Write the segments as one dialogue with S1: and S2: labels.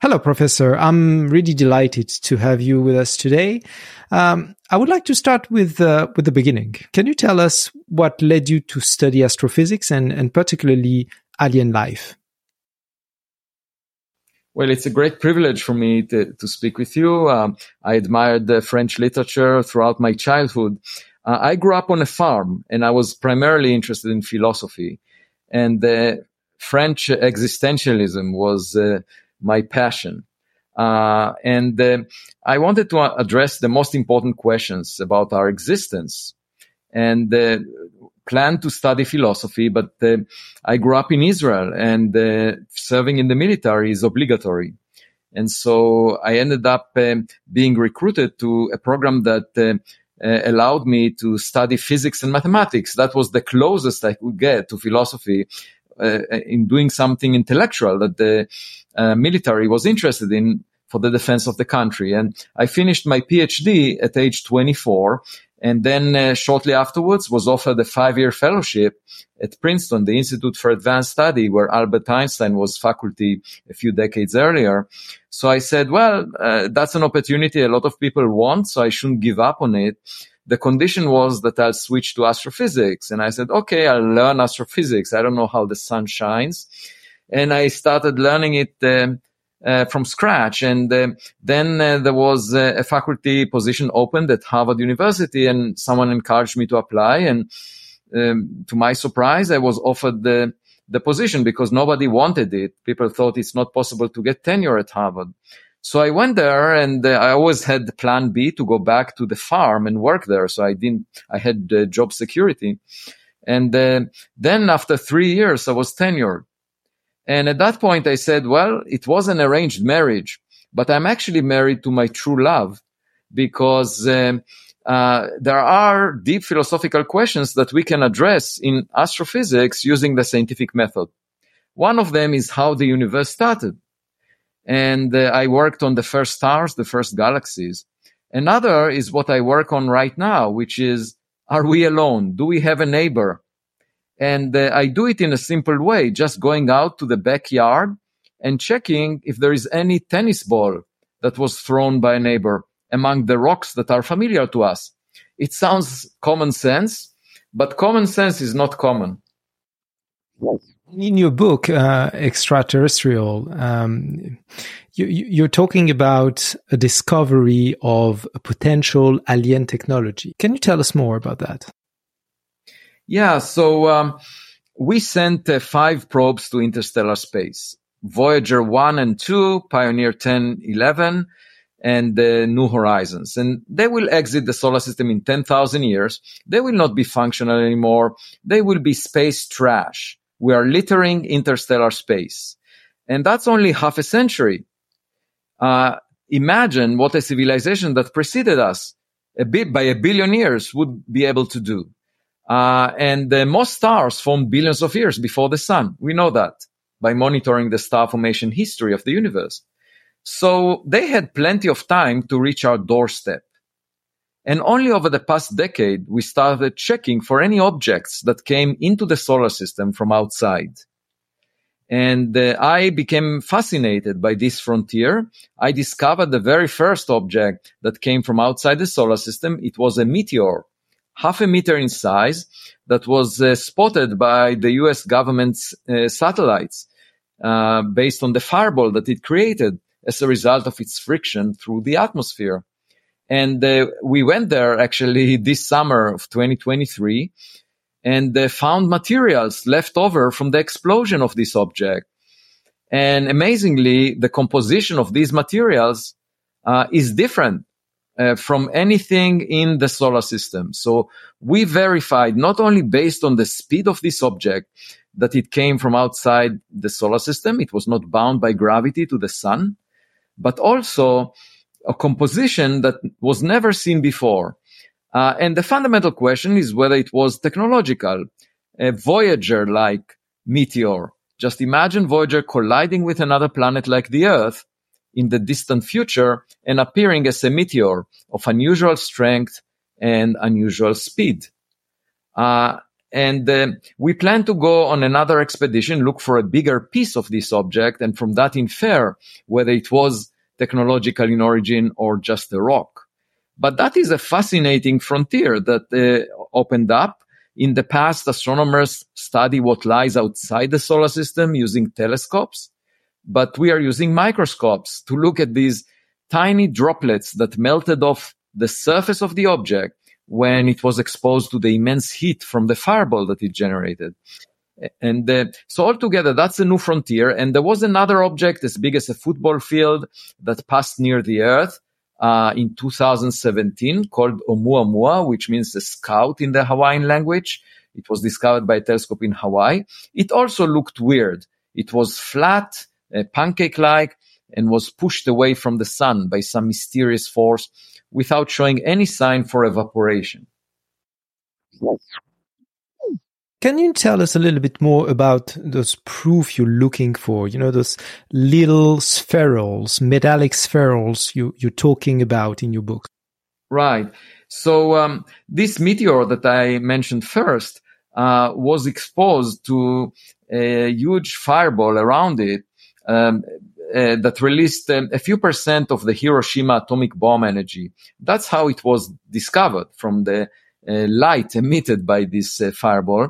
S1: Hello, Professor. I'm really delighted to have you with us today. Um, I would like to start with uh, with the beginning. Can you tell us what led you to study astrophysics and, and particularly alien life?
S2: Well, it's a great privilege for me to, to speak with you. Um, I admired the French literature throughout my childhood. Uh, I grew up on a farm and I was primarily interested in philosophy. And the French existentialism was uh, my passion. Uh, and uh, I wanted to address the most important questions about our existence. And uh, planned to study philosophy, but uh, I grew up in Israel and uh, serving in the military is obligatory. And so I ended up uh, being recruited to a program that uh, uh, allowed me to study physics and mathematics. That was the closest I could get to philosophy uh, in doing something intellectual that the military was interested in for the defense of the country. And I finished my PhD at age 24 and then uh, shortly afterwards was offered a five-year fellowship at Princeton, the Institute for Advanced Study, where Albert Einstein was faculty a few decades earlier. So I said, well, uh, that's an opportunity a lot of people want, so I shouldn't give up on it. The condition was that I'll switch to astrophysics. And I said, okay, I'll learn astrophysics. I don't know how the sun shines. And I started learning it um, uh, from scratch. And uh, then uh, there was a faculty position opened at Harvard University, and someone encouraged me to apply. And um, to my surprise, I was offered the the position because nobody wanted it. People thought it's not possible to get tenure at Harvard. So I went there and uh, I always had plan B to go back to the farm and work there. So I didn't, I had uh, job security. And uh, then after three years, I was tenured. And at that point, I said, well, it was an arranged marriage, but I'm actually married to my true love because um, uh, there are deep philosophical questions that we can address in astrophysics using the scientific method. One of them is how the universe started. And uh, I worked on the first stars, the first galaxies. Another is what I work on right now, which is, are we alone? Do we have a neighbor? And uh, I do it in a simple way, just going out to the backyard and checking if there is any tennis ball that was thrown by a neighbor among the rocks that are familiar to us. It sounds common sense, but common sense is not common.
S1: In your book, uh, Extraterrestrial, um, you, are talking about a discovery of a potential alien technology. Can you tell us more about that?
S2: Yeah, so um, we sent uh, five probes to interstellar space. Voyager 1 and 2, Pioneer 10, 11, and the New Horizons. And they will exit the solar system in 10,000 years. They will not be functional anymore. They will be space trash. We are littering interstellar space. And that's only half a century. Uh, imagine what a civilization that preceded us a bit by a billion years would be able to do. Uh, and uh, most stars formed billions of years before the sun. We know that by monitoring the star formation history of the universe. So they had plenty of time to reach our doorstep. And only over the past decade, we started checking for any objects that came into the solar system from outside. And uh, I became fascinated by this frontier. I discovered the very first object that came from outside the solar system. It was a meteor half a meter in size that was uh, spotted by the US government's uh, satellites uh, based on the fireball that it created as a result of its friction through the atmosphere. And uh, we went there actually this summer of 2023 and uh, found materials left over from the explosion of this object. And amazingly, the composition of these materials uh, is different uh, from anything in the solar system. So we verified not only based on the speed of this object that it came from outside the solar system, it was not bound by gravity to the sun, but also a composition that was never seen before. Uh, and the fundamental question is whether it was technological, a Voyager like meteor. Just imagine Voyager colliding with another planet like the Earth in the distant future and appearing as a meteor of unusual strength and unusual speed. Uh, and uh, we plan to go on another expedition, look for a bigger piece of this object, and from that infer whether it was technological in origin or just a rock. But that is a fascinating frontier that uh, opened up. In the past, astronomers study what lies outside the solar system using telescopes, but we are using microscopes to look at these tiny droplets that melted off the surface of the object when it was exposed to the immense heat from the fireball that it generated. And uh, so altogether, that's a new frontier. And there was another object as big as a football field that passed near the Earth uh, in 2017 called Oumuamua, which means a scout in the Hawaiian language. It was discovered by a telescope in Hawaii. It also looked weird. It was flat, uh, pancake-like, and was pushed away from the sun by some mysterious force without showing any sign for evaporation.
S1: Can you tell us a little bit more about those proof you're looking for? You know, those little spherules, metallic spherules you, you're talking about in your book.
S2: Right. So um, this meteor that I mentioned first uh, was exposed to a huge fireball around it um, uh, that released um, a few percent of the Hiroshima atomic bomb energy. That's how it was discovered from the light emitted by this uh, fireball.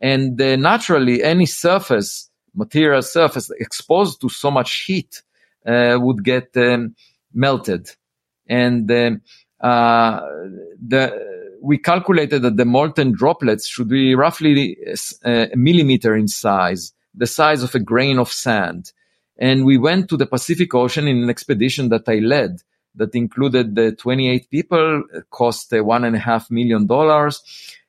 S2: And uh, naturally, any surface, material surface exposed to so much heat uh, would get um, melted. And um, the we calculated that the molten droplets should be roughly a millimeter in size, the size of a grain of sand. And we went to the Pacific Ocean in an expedition that I led that included the 28 people, cost one and a half million dollars.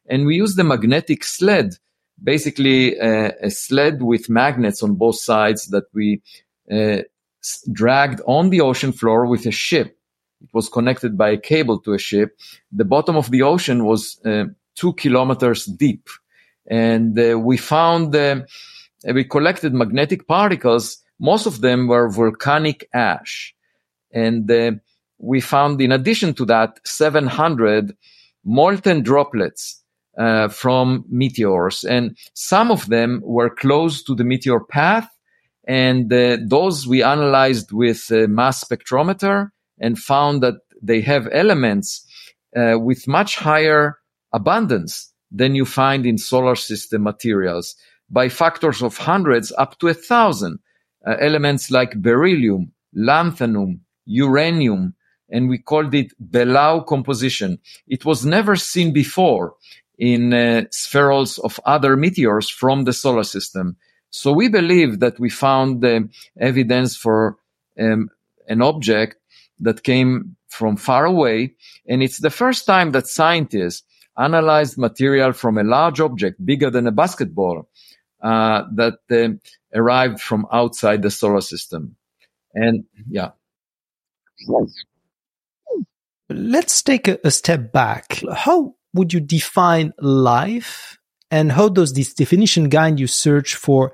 S2: And we used the magnetic sled, basically uh, a sled with magnets on both sides that we uh, dragged on the ocean floor with a ship. It was connected by a cable to a ship. The bottom of the ocean was uh, two kilometers deep. And uh, we found, uh, we collected magnetic particles most of them were volcanic ash. And uh, we found, in addition to that, 700 molten droplets uh, from meteors. And some of them were close to the meteor path. And uh, those we analyzed with mass spectrometer and found that they have elements uh, with much higher abundance than you find in solar system materials by factors of hundreds up to a thousand uh, elements like beryllium, lanthanum, uranium, and we called it BeLaU composition. It was never seen before in uh, spherules of other meteors from the solar system. So we believe that we found uh, evidence for um, an object that came from far away. And it's the first time that scientists analyzed material from a large object bigger than a basketball uh, that uh, arrived from outside the solar system. And yeah.
S1: Let's take a, a step back. How would you define life and how does this definition guide you search for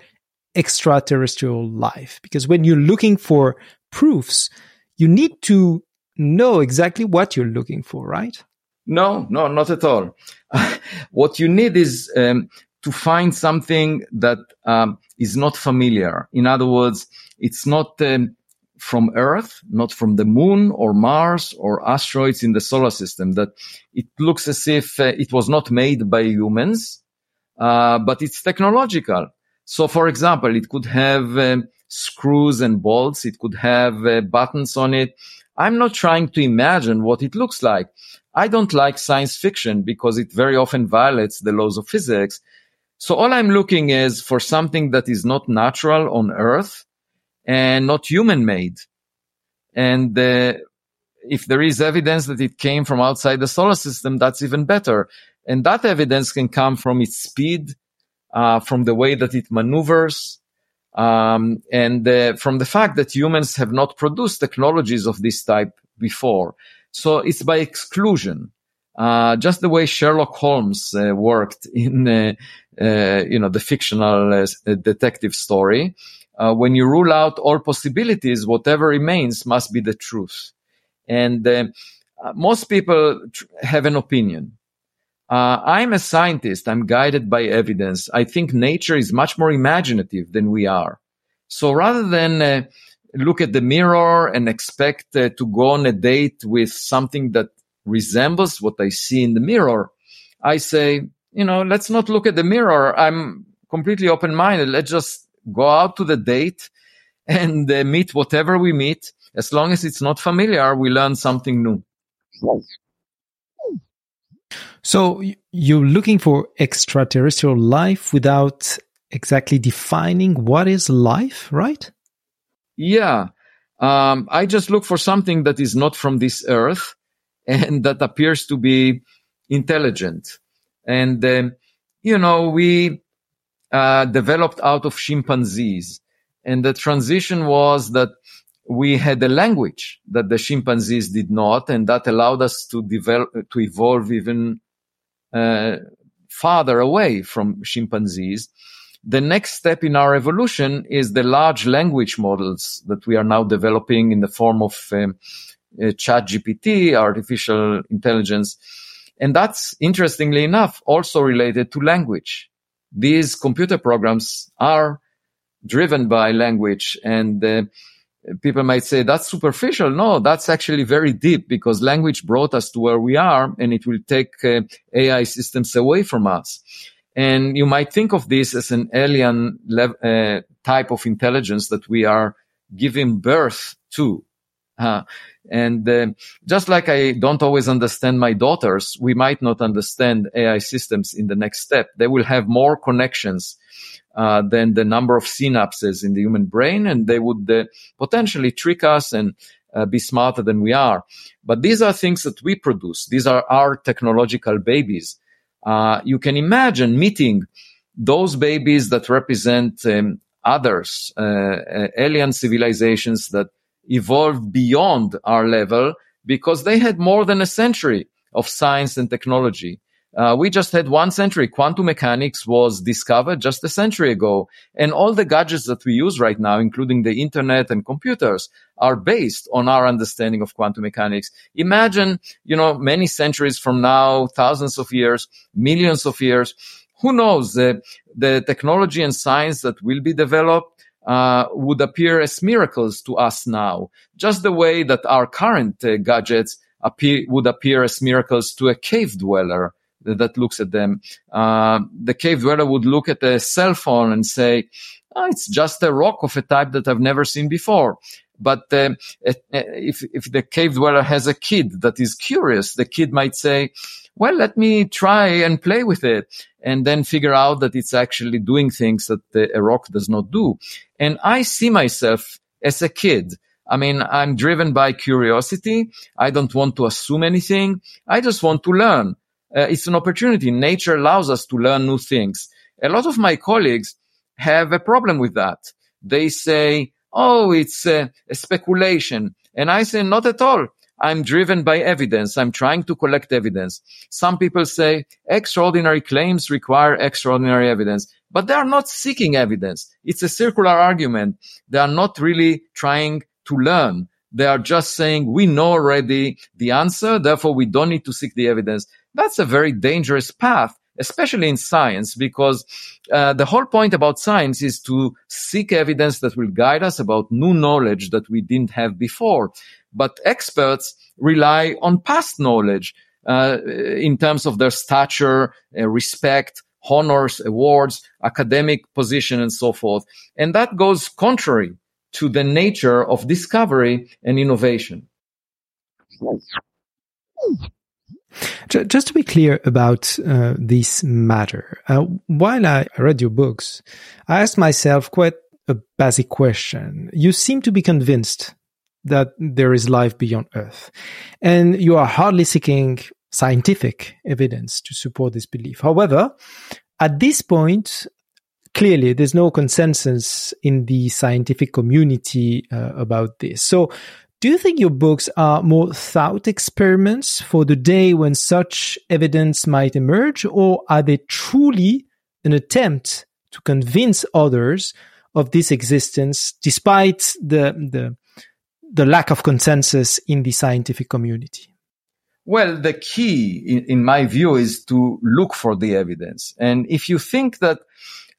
S1: extraterrestrial life? Because when you're looking for proofs, you need to know exactly what you're looking for, right?
S2: No, no, not at all. what you need is um, to find something that um, is not familiar. In other words, it's not um, from Earth, not from the moon or Mars or asteroids in the solar system, that it looks as if uh, it was not made by humans, uh, but it's technological. So, for example, it could have um, screws and bolts. It could have uh, buttons on it. I'm not trying to imagine what it looks like. I don't like science fiction because it very often violates the laws of physics. So all I'm looking is for something that is not natural on earth and not human made. And uh, if there is evidence that it came from outside the solar system, that's even better. And that evidence can come from its speed, uh, from the way that it maneuvers, um, and uh, from the fact that humans have not produced technologies of this type before. So it's by exclusion. Uh, just the way Sherlock Holmes uh, worked in, uh, uh you know, the fictional detective story. When you rule out all possibilities, whatever remains must be the truth. And most people tr- have an opinion. Uh, I'm a scientist. I'm guided by evidence. I think nature is much more imaginative than we are. So rather than uh, look at the mirror and expect uh, to go on a date with something that resembles what I see in the mirror, I say, you know, let's not look at the mirror. I'm completely open minded. Let's just go out to the date and uh, meet whatever we meet. As long as it's not familiar, we learn something new.
S1: So you're looking for extraterrestrial life without exactly defining what is life, right?
S2: Yeah. Um, I just look for something that is not from this earth and that appears to be intelligent. And, um, you know, we uh, developed out of chimpanzees. And the transition was that we had a language that the chimpanzees did not, and that allowed us to develop, to evolve even uh, farther away from chimpanzees. The next step in our evolution is the large language models that we are now developing in the form of um, uh, chat GPT, artificial intelligence. And that's interestingly enough also related to language. These computer programs are driven by language and uh, people might say that's superficial. No, that's actually very deep because language brought us to where we are and it will take uh, AI systems away from us. And you might think of this as an alien lev- uh, type of intelligence that we are giving birth to. Uh, and uh, just like I don't always understand my daughters, we might not understand AI systems in the next step. They will have more connections uh, than the number of synapses in the human brain, and they would uh, potentially trick us and uh, be smarter than we are. But these are things that we produce. These are our technological babies. Uh, you can imagine meeting those babies that represent um, others, alien civilizations that evolved beyond our level because they had more than a century of science and technology. Uh, we just had one century. Quantum mechanics was discovered just a century ago. And all the gadgets that we use right now, including the internet and computers, are based on our understanding of quantum mechanics. Imagine, you know, many centuries from now, thousands of years, millions of years, who knows, the, the technology and science that will be developed uh, would appear as miracles to us now, just the way that our current uh, gadgets appear, would appear as miracles to a cave dweller that looks at them. Uh, the cave dweller would look at a cell phone and say, oh, it's just a rock of a type that I've never seen before. But uh, if, if the cave dweller has a kid that is curious, the kid might say, well, let me try and play with it and then figure out that it's actually doing things that the, a rock does not do. And I see myself as a kid. I mean, I'm driven by curiosity. I don't want to assume anything. I just want to learn uh, it's an opportunity. Nature allows us to learn new things. A lot of my colleagues have a problem with that. They say, Oh, it's a, a speculation. And I say, not at all. I'm driven by evidence. I'm trying to collect evidence. Some people say extraordinary claims require extraordinary evidence, but they are not seeking evidence. It's a circular argument. They are not really trying to learn. They are just saying, we know already the answer. Therefore, we don't need to seek the evidence that's a very dangerous path especially in science, because uh, the whole point about science is to seek evidence that will guide us about new knowledge that we didn't have before. But experts rely on past knowledge uh, in terms of their stature, uh, respect, honors, awards, academic position, and so forth. And that goes contrary to the nature of discovery and innovation.
S1: Just to be clear about uh, this matter, uh, while I read your books, I asked myself quite a basic question. You seem to be convinced that there is life beyond Earth, and you are hardly seeking scientific evidence to support this belief. However, at this point, clearly there's no consensus in the scientific community uh, about this. So do you think your books are more thought experiments for the day when such evidence might emerge, or are they truly an attempt to convince others of this existence despite the, the, the lack of consensus in the scientific community?
S2: Well, the key, in, in, my view, is to look for the evidence. And if you think that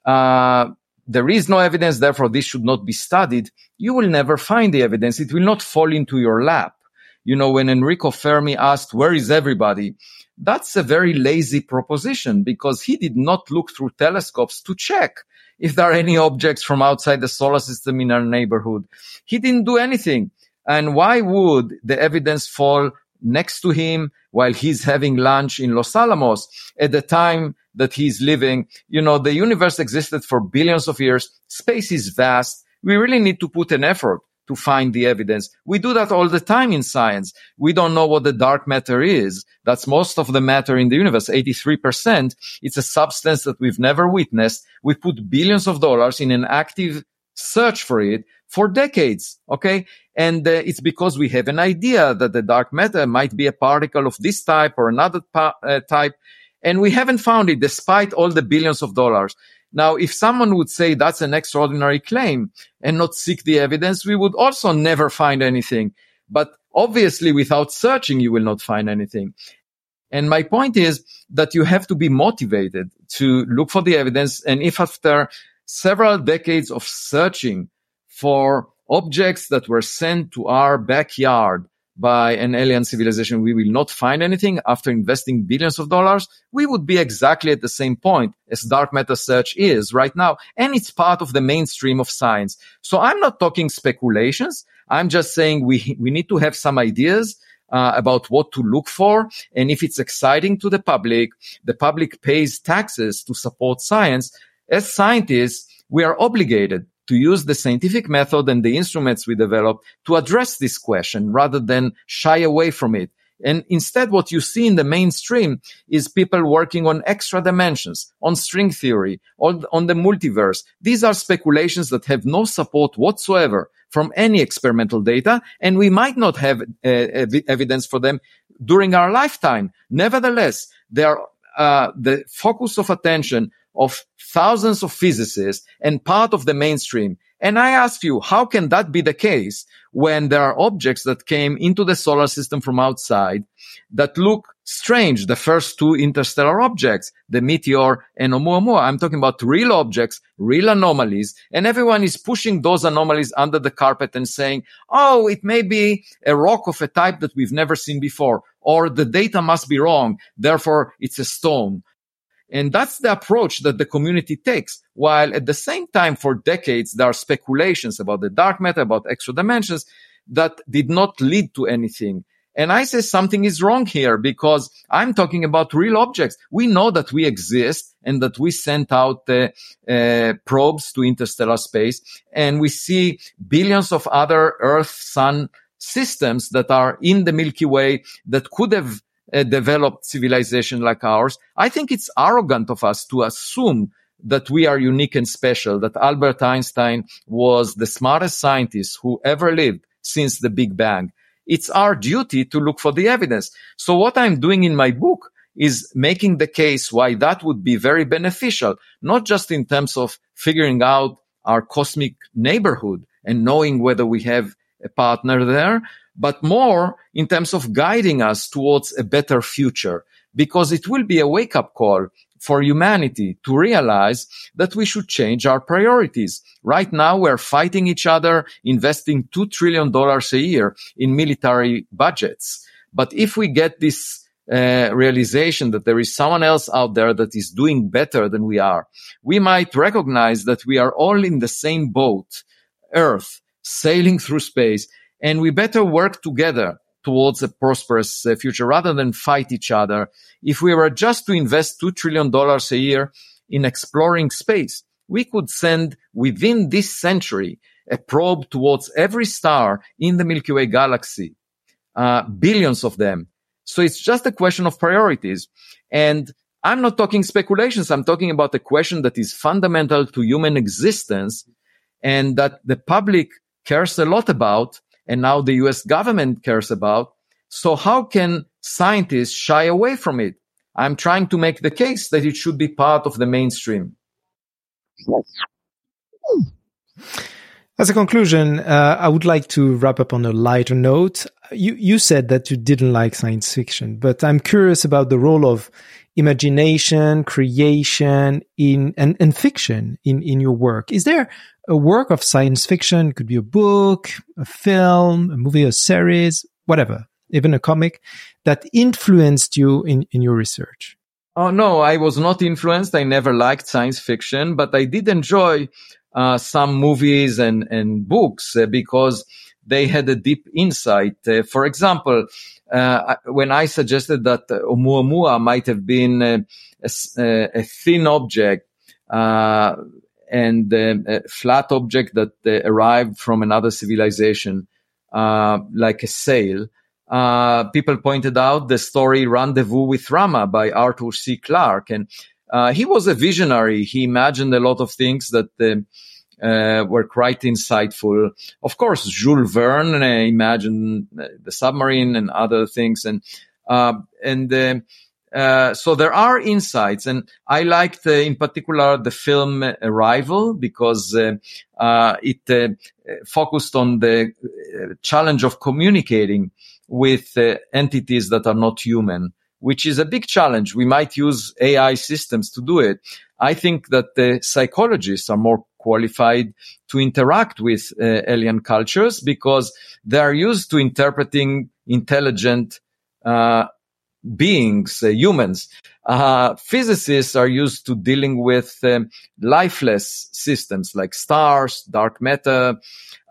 S2: uh, there is no evidence, therefore this should not be studied, you will never find the evidence. It will not fall into your lap. You know, when Enrico Fermi asked, where is everybody? That's a very lazy proposition because he did not look through telescopes to check if there are any objects from outside the solar system in our neighborhood. He didn't do anything. And why would the evidence fall next to him while he's having lunch in Los Alamos at the time that he's living? You know, the universe existed for billions of years. Space is vast. We really need to put an effort to find the evidence. We do that all the time in science. We don't know what the dark matter is. That's most of the matter in the universe, 83%. It's a substance that we've never witnessed. We put billions of dollars in an active search for it for decades. Okay. And uh, it's because we have an idea that the dark matter might be a particle of this type or another pa- uh, type. And we haven't found it despite all the billions of dollars. Now, if someone would say that's an extraordinary claim and not seek the evidence, we would also never find anything. But obviously, without searching, you will not find anything. And my point is that you have to be motivated to look for the evidence. And if after several decades of searching for objects that were sent to our backyard by an alien civilization, we will not find anything after investing billions of dollars, we would be exactly at the same point as dark matter search is right now. And it's part of the mainstream of science. So I'm not talking speculations. I'm just saying we, we need to have some ideas uh, about what to look for. And if it's exciting to the public, the public pays taxes to support science. As scientists, we are obligated to use the scientific method and the instruments we develop to address this question rather than shy away from it. And instead, what you see in the mainstream is people working on extra dimensions, on string theory, on, on the multiverse. These are speculations that have no support whatsoever from any experimental data, and we might not have uh, ev- evidence for them during our lifetime. Nevertheless, they are uh, the focus of attention of thousands of physicists and part of the mainstream. And I ask you, how can that be the case when there are objects that came into the solar system from outside that look strange? The first two interstellar objects, the meteor and Oumuamua. I'm talking about real objects, real anomalies, and everyone is pushing those anomalies under the carpet and saying, oh, it may be a rock of a type that we've never seen before, or the data must be wrong. Therefore, it's a stone and that's the approach that the community takes. While at the same time, for decades, there are speculations about the dark matter, about extra dimensions that did not lead to anything. And I say something is wrong here because I'm talking about real objects. We know that we exist and that we sent out uh, uh, probes to interstellar space and we see billions of other Earth, Sun systems that are in the Milky Way that could have a developed civilization like ours, I think it's arrogant of us to assume that we are unique and special, that Albert Einstein was the smartest scientist who ever lived since the Big Bang. It's our duty to look for the evidence. So what I'm doing in my book is making the case why that would be very beneficial, not just in terms of figuring out our cosmic neighborhood and knowing whether we have a partner there, but more in terms of guiding us towards a better future, because it will be a wake up call for humanity to realize that we should change our priorities. Right now, we're fighting each other, investing $2 trillion a year in military budgets. But if we get this uh, realization that there is someone else out there that is doing better than we are, we might recognize that we are all in the same boat, Earth, sailing through space, and we better work together towards a prosperous uh, future rather than fight each other. If we were just to invest $2 trillion a year in exploring space, we could send within this century a probe towards every star in the Milky Way galaxy, uh, billions of them. So it's just a question of priorities. And I'm not talking speculations. I'm talking about a question that is fundamental to human existence and that the public cares a lot about and now the US government cares about. So how can scientists shy away from it? I'm trying to make the case that it should be part of the mainstream.
S1: As a conclusion, uh, I would like to wrap up on a lighter note. You, you said that you didn't like science fiction, but I'm curious about the role of imagination, creation in, and, and fiction in, in your work. Is there a work of science fiction? It could be a book, a film, a movie, a series, whatever, even a comic that influenced you in, in your research?
S2: Oh, no, I was not influenced. I never liked science fiction, but I did enjoy uh, some movies and, and books uh, because they had a deep insight. Uh, for example, uh, when I suggested that Oumuamua might have been a, a, thin object uh, and a flat object that uh, arrived from another civilization, like a sail, people pointed out the story Rendezvous with Rama by Arthur C. Clarke. And uh, he was a visionary. He imagined a lot of things that uh, uh, were quite insightful. Of course, Jules Verne uh, imagined uh, the submarine and other things, and uh, and Uh, so there are insights. And I liked, in particular, the film Arrival because uh, uh, it focused on the challenge of communicating with entities that are not human which is a big challenge. We might use AI systems to do it. I think that the psychologists are more qualified to interact with uh, alien cultures because they are used to interpreting intelligent uh, beings, uh, humans. Uh, physicists are used to dealing with um, lifeless systems like stars, dark matter.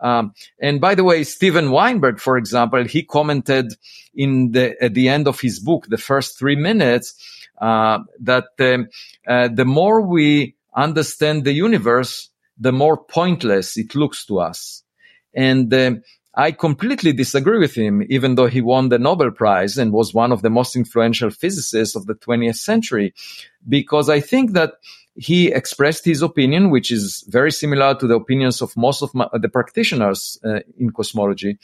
S2: Um, and by the way, Steven Weinberg, for example, he commented in the at the end of his book, the first three minutes, uh, that um, uh, the more we understand the universe, the more pointless it looks to us. And um, I completely disagree with him, even though he won the Nobel Prize and was one of the most influential physicists of the 20th century, because I think that he expressed his opinion, which is very similar to the opinions of most of my, the practitioners uh, in cosmology,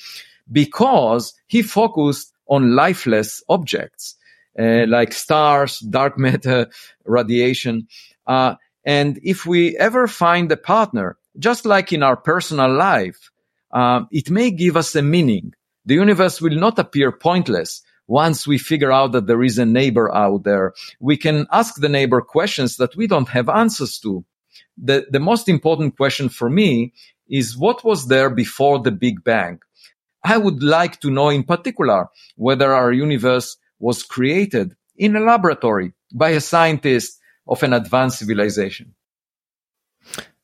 S2: because he focused on lifeless objects uh, like stars, dark matter, radiation. Uh, and if we ever find a partner, just like in our personal life, uh, it may give us a meaning. The universe will not appear pointless once we figure out that there is a neighbor out there. We can ask the neighbor questions that we don't have answers to. The, the most important question for me is what was there before the Big Bang? I would like to know in particular whether our universe was created in a laboratory by a scientist of an advanced civilization.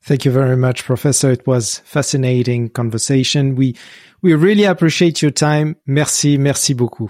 S1: Thank you very much, Professor. It was fascinating conversation. We we really appreciate your time. Merci, merci beaucoup.